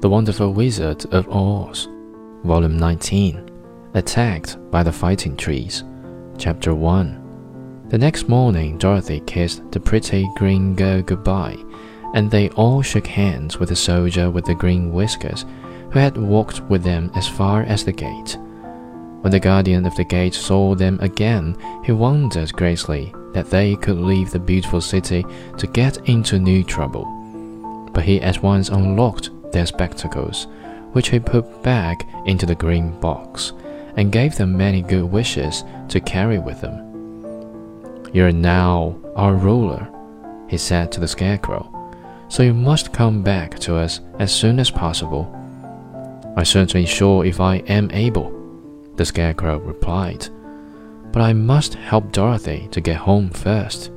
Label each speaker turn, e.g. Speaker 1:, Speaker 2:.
Speaker 1: The Wonderful Wizard of Oz, Volume 19 Attacked by the Fighting Trees, Chapter 1. The next morning, Dorothy kissed the pretty green girl goodbye, and they all shook hands with the soldier with the green whiskers, who had walked with them as far as the gate. When the guardian of the gate saw them again, he wondered greatly that they could leave the beautiful city to get into new trouble. But he at once unlocked their spectacles, which he put back into the green box, and gave them many good wishes to carry with them. You're now our ruler, he said to the Scarecrow, so you must come back to us as soon as possible. I certainly sure if I am able, the Scarecrow replied. But I must help Dorothy to get home first.